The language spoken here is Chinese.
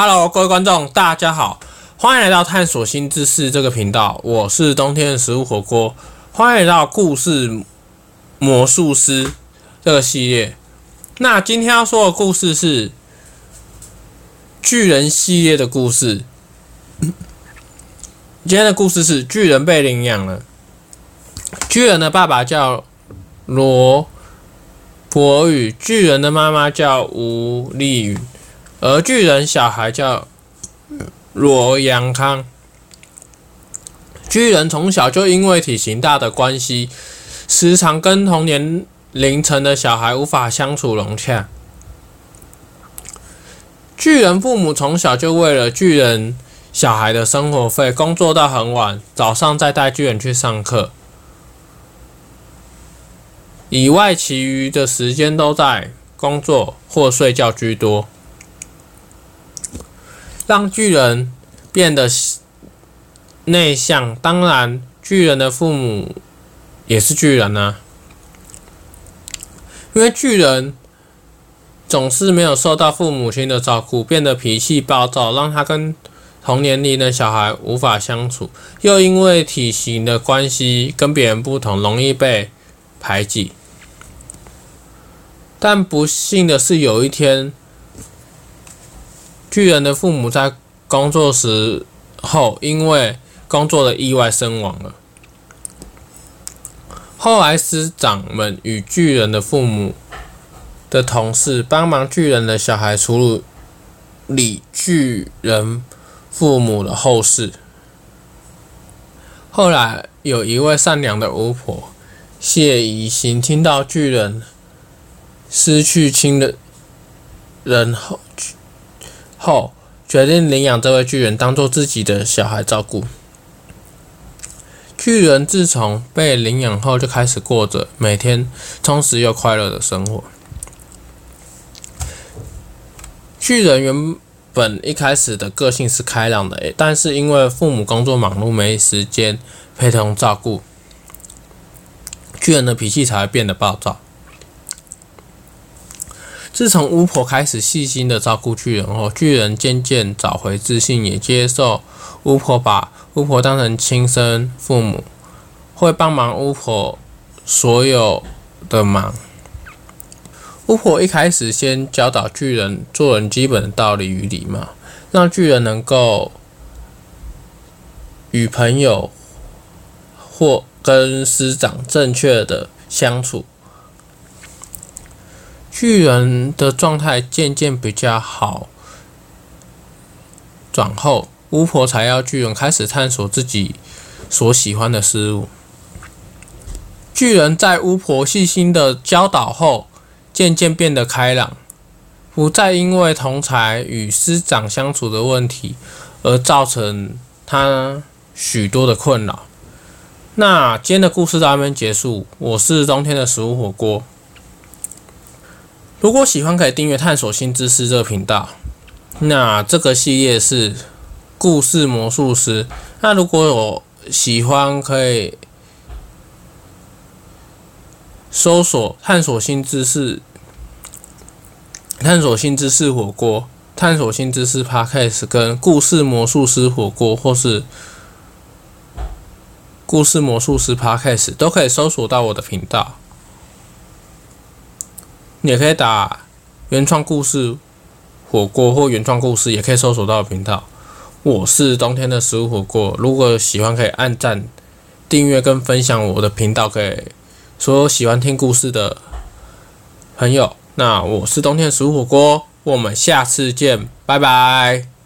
Hello，各位观众，大家好，欢迎来到探索新知识这个频道。我是冬天的食物火锅，欢迎来到故事魔术师这个系列。那今天要说的故事是巨人系列的故事。今天的故事是巨人被领养了。巨人的爸爸叫罗伯宇，巨人的妈妈叫吴丽云，而巨人小孩叫罗阳康。巨人从小就因为体型大的关系，时常跟同年龄层的小孩无法相处融洽。巨人父母从小就为了巨人小孩的生活费，工作到很晚，早上再带巨人去上课。以外，其余的时间都在工作或睡觉居多，让巨人变得内向。当然，巨人的父母也是巨人啊，因为巨人总是没有受到父母亲的照顾，变得脾气暴躁，让他跟同年龄的小孩无法相处。又因为体型的关系，跟别人不同，容易被排挤。但不幸的是，有一天，巨人的父母在工作时候因为工作的意外身亡了。后来，师长们与巨人的父母的同事帮忙巨人的小孩处理巨人父母的后事。后来，有一位善良的巫婆谢宜心听到巨人。失去亲人后，后决定领养这位巨人，当做自己的小孩照顾。巨人自从被领养后，就开始过着每天充实又快乐的生活。巨人原本一开始的个性是开朗的，但是因为父母工作忙碌，没时间陪同照顾，巨人的脾气才会变得暴躁。自从巫婆开始细心的照顾巨人后，巨人渐渐找回自信，也接受巫婆把巫婆当成亲生父母，会帮忙巫婆所有的忙。巫婆一开始先教导巨人做人基本的道理与礼貌，让巨人能够与朋友或跟师长正确的相处。巨人的状态渐渐比较好转后，巫婆才要巨人开始探索自己所喜欢的事物。巨人在巫婆细心的教导后，渐渐变得开朗，不再因为同才与师长相处的问题而造成他许多的困扰。那今天的故事到这边结束，我是冬天的食物火锅。如果喜欢，可以订阅“探索新知识”这个频道。那这个系列是故事魔术师。那如果有喜欢，可以搜索“探索新知识”、“探索新知识火锅”、“探索新知识 Podcast” 跟“故事魔术师火锅”或是“故事魔术师 Podcast” 都可以搜索到我的频道。你也可以打原创故事火锅或原创故事，也可以搜索到频道。我是冬天的食物火锅。如果喜欢，可以按赞、订阅跟分享我的频道给所有喜欢听故事的朋友。那我是冬天的食物火锅，我们下次见，拜拜。